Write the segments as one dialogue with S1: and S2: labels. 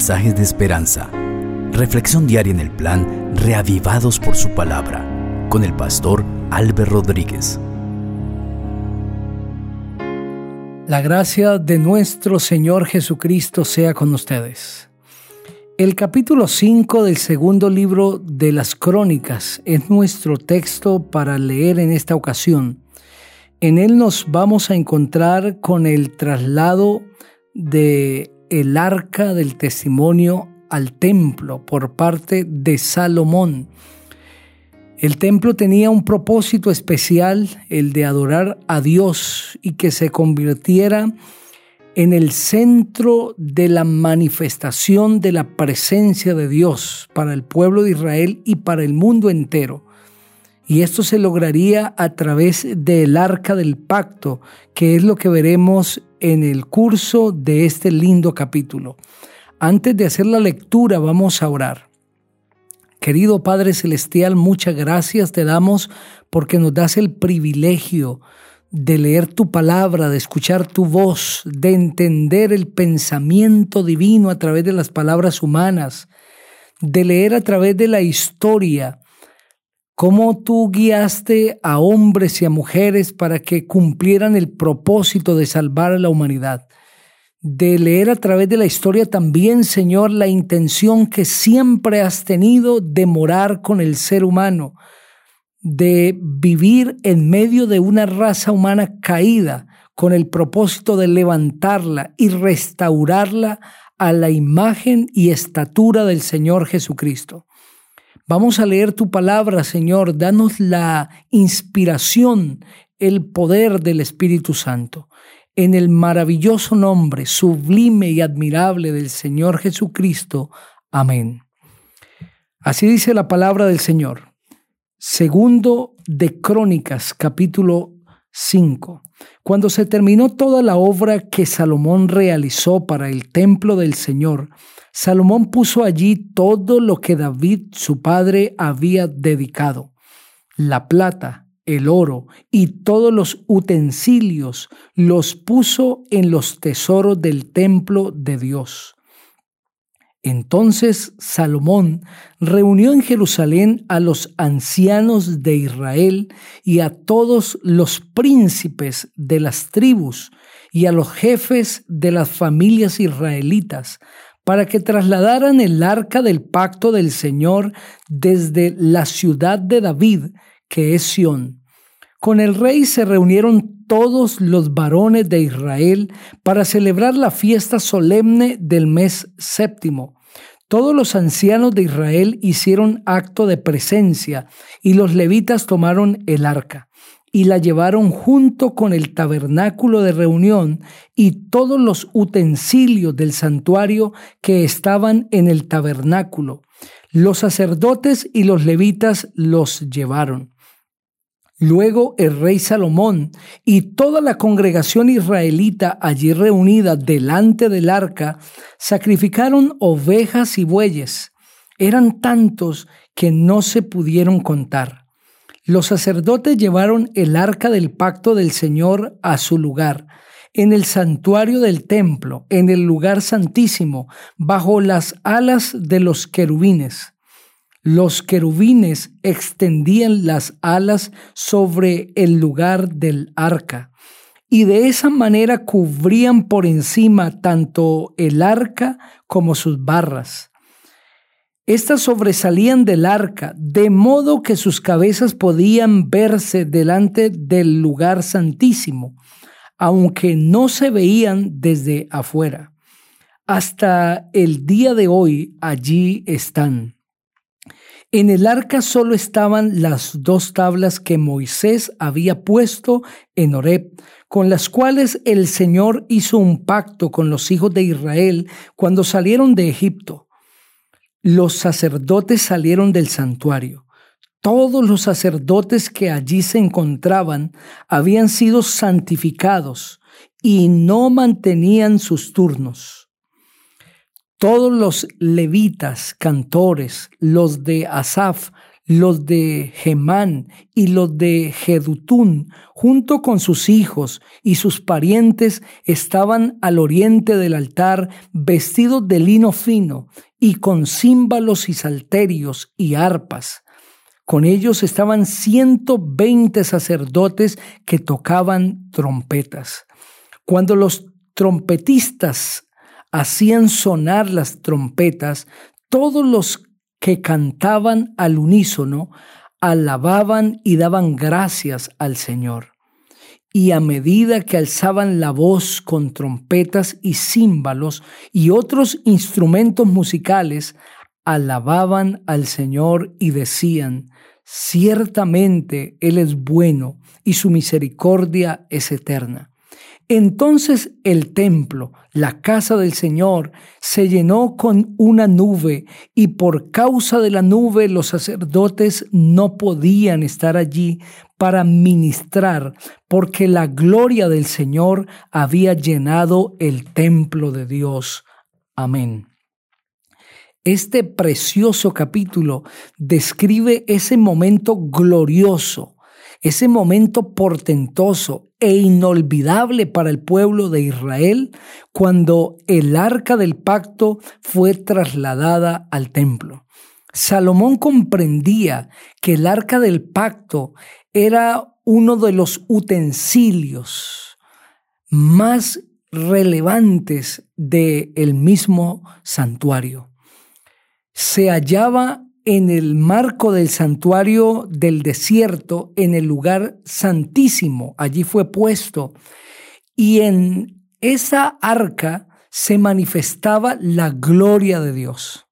S1: mensajes de esperanza. Reflexión diaria en el plan Reavivados por su palabra con el pastor Álvaro Rodríguez.
S2: La gracia de nuestro Señor Jesucristo sea con ustedes. El capítulo 5 del segundo libro de las Crónicas es nuestro texto para leer en esta ocasión. En él nos vamos a encontrar con el traslado de el arca del testimonio al templo por parte de Salomón. El templo tenía un propósito especial, el de adorar a Dios y que se convirtiera en el centro de la manifestación de la presencia de Dios para el pueblo de Israel y para el mundo entero. Y esto se lograría a través del arca del pacto, que es lo que veremos en el curso de este lindo capítulo. Antes de hacer la lectura vamos a orar. Querido Padre Celestial, muchas gracias te damos porque nos das el privilegio de leer tu palabra, de escuchar tu voz, de entender el pensamiento divino a través de las palabras humanas, de leer a través de la historia cómo tú guiaste a hombres y a mujeres para que cumplieran el propósito de salvar a la humanidad. De leer a través de la historia también, Señor, la intención que siempre has tenido de morar con el ser humano, de vivir en medio de una raza humana caída con el propósito de levantarla y restaurarla a la imagen y estatura del Señor Jesucristo. Vamos a leer tu palabra, Señor. Danos la inspiración, el poder del Espíritu Santo. En el maravilloso nombre, sublime y admirable del Señor Jesucristo. Amén. Así dice la palabra del Señor. Segundo de Crónicas, capítulo 5. Cuando se terminó toda la obra que Salomón realizó para el templo del Señor, Salomón puso allí todo lo que David, su padre, había dedicado, la plata, el oro y todos los utensilios los puso en los tesoros del templo de Dios. Entonces Salomón reunió en Jerusalén a los ancianos de Israel y a todos los príncipes de las tribus y a los jefes de las familias israelitas para que trasladaran el arca del pacto del Señor desde la ciudad de David, que es Sión. Con el rey se reunieron todos los varones de Israel para celebrar la fiesta solemne del mes séptimo. Todos los ancianos de Israel hicieron acto de presencia y los levitas tomaron el arca y la llevaron junto con el tabernáculo de reunión y todos los utensilios del santuario que estaban en el tabernáculo. Los sacerdotes y los levitas los llevaron. Luego el rey Salomón y toda la congregación israelita allí reunida delante del arca sacrificaron ovejas y bueyes. Eran tantos que no se pudieron contar. Los sacerdotes llevaron el arca del pacto del Señor a su lugar, en el santuario del templo, en el lugar santísimo, bajo las alas de los querubines. Los querubines extendían las alas sobre el lugar del arca y de esa manera cubrían por encima tanto el arca como sus barras. Estas sobresalían del arca, de modo que sus cabezas podían verse delante del lugar santísimo, aunque no se veían desde afuera. Hasta el día de hoy allí están. En el arca solo estaban las dos tablas que Moisés había puesto en Horeb, con las cuales el Señor hizo un pacto con los hijos de Israel cuando salieron de Egipto los sacerdotes salieron del santuario. Todos los sacerdotes que allí se encontraban habían sido santificados y no mantenían sus turnos. Todos los levitas, cantores, los de Asaf, los de Gemán y los de Jedutún, junto con sus hijos y sus parientes, estaban al oriente del altar, vestidos de lino fino y con címbalos y salterios y arpas. Con ellos estaban ciento veinte sacerdotes que tocaban trompetas. Cuando los trompetistas hacían sonar las trompetas, todos los que cantaban al unísono alababan y daban gracias al Señor. Y a medida que alzaban la voz con trompetas y címbalos y otros instrumentos musicales, alababan al Señor y decían, ciertamente Él es bueno y su misericordia es eterna. Entonces el templo, la casa del Señor, se llenó con una nube y por causa de la nube los sacerdotes no podían estar allí para ministrar porque la gloria del Señor había llenado el templo de Dios. Amén. Este precioso capítulo describe ese momento glorioso ese momento portentoso e inolvidable para el pueblo de Israel cuando el arca del pacto fue trasladada al templo. Salomón comprendía que el arca del pacto era uno de los utensilios más relevantes del mismo santuario. Se hallaba en el marco del santuario del desierto, en el lugar santísimo. Allí fue puesto. Y en esa arca se manifestaba la gloria de Dios.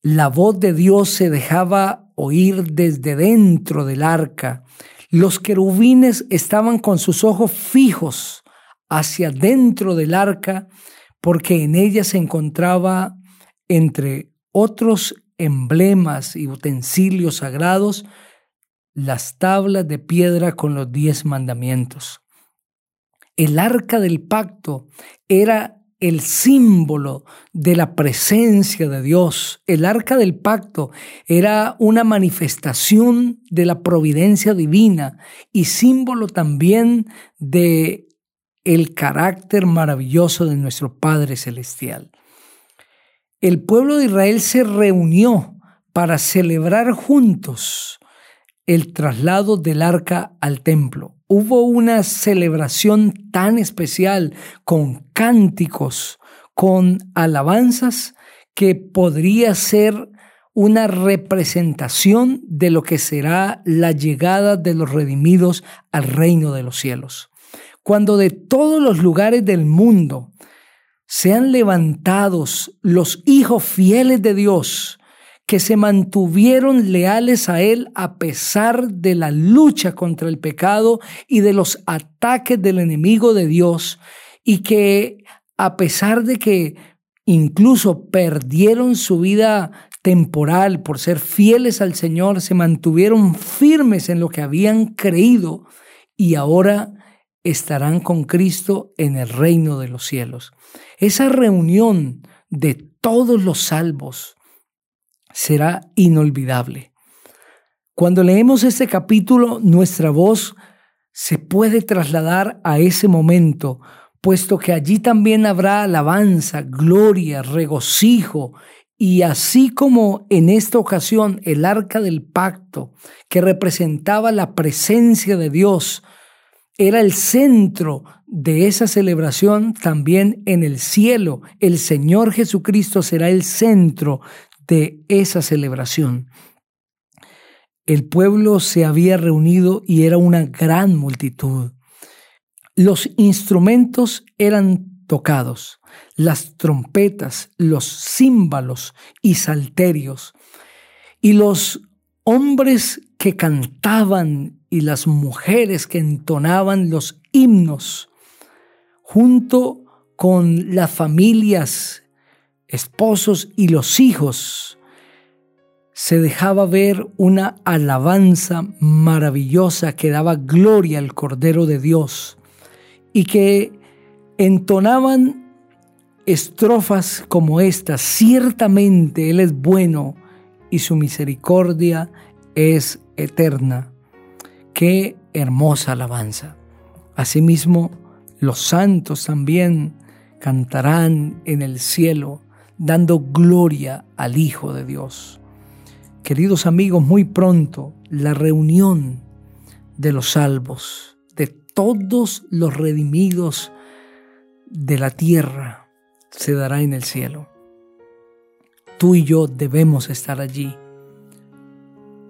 S2: La voz de Dios se dejaba oír desde dentro del arca. Los querubines estaban con sus ojos fijos hacia dentro del arca porque en ella se encontraba entre otros emblemas y utensilios sagrados, las tablas de piedra con los diez mandamientos. El arca del pacto era el símbolo de la presencia de Dios. El arca del pacto era una manifestación de la providencia divina y símbolo también de el carácter maravilloso de nuestro Padre celestial el pueblo de Israel se reunió para celebrar juntos el traslado del arca al templo. Hubo una celebración tan especial con cánticos, con alabanzas, que podría ser una representación de lo que será la llegada de los redimidos al reino de los cielos. Cuando de todos los lugares del mundo sean levantados los hijos fieles de Dios que se mantuvieron leales a Él a pesar de la lucha contra el pecado y de los ataques del enemigo de Dios y que a pesar de que incluso perdieron su vida temporal por ser fieles al Señor, se mantuvieron firmes en lo que habían creído y ahora estarán con Cristo en el reino de los cielos. Esa reunión de todos los salvos será inolvidable. Cuando leemos este capítulo, nuestra voz se puede trasladar a ese momento, puesto que allí también habrá alabanza, gloria, regocijo, y así como en esta ocasión el arca del pacto, que representaba la presencia de Dios, era el centro de esa celebración también en el cielo. El Señor Jesucristo será el centro de esa celebración. El pueblo se había reunido y era una gran multitud. Los instrumentos eran tocados, las trompetas, los címbalos y salterios, y los hombres que cantaban y las mujeres que entonaban los himnos, junto con las familias, esposos y los hijos, se dejaba ver una alabanza maravillosa que daba gloria al Cordero de Dios y que entonaban estrofas como esta, ciertamente Él es bueno y su misericordia es eterna. Qué hermosa alabanza. Asimismo, los santos también cantarán en el cielo, dando gloria al Hijo de Dios. Queridos amigos, muy pronto la reunión de los salvos, de todos los redimidos de la tierra, se dará en el cielo. Tú y yo debemos estar allí.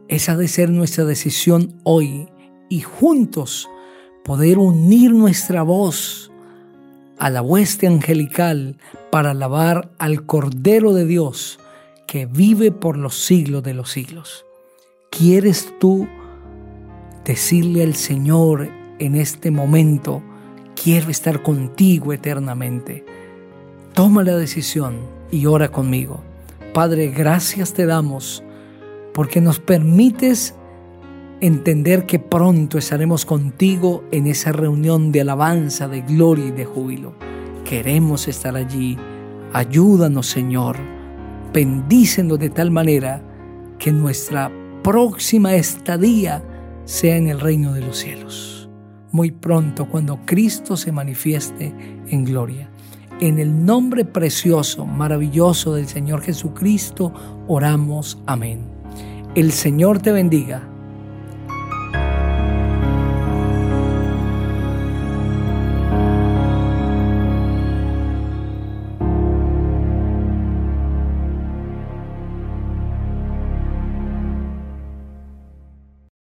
S2: Esa de ser nuestra decisión hoy y juntos poder unir nuestra voz a la hueste angelical para alabar al Cordero de Dios que vive por los siglos de los siglos. ¿Quieres tú decirle al Señor en este momento, quiero estar contigo eternamente? Toma la decisión y ora conmigo. Padre, gracias te damos porque nos permites entender que pronto estaremos contigo en esa reunión de alabanza, de gloria y de júbilo. Queremos estar allí. Ayúdanos, Señor bendícenos de tal manera que nuestra próxima estadía sea en el reino de los cielos. Muy pronto, cuando Cristo se manifieste en gloria. En el nombre precioso, maravilloso del Señor Jesucristo, oramos. Amén. El Señor te bendiga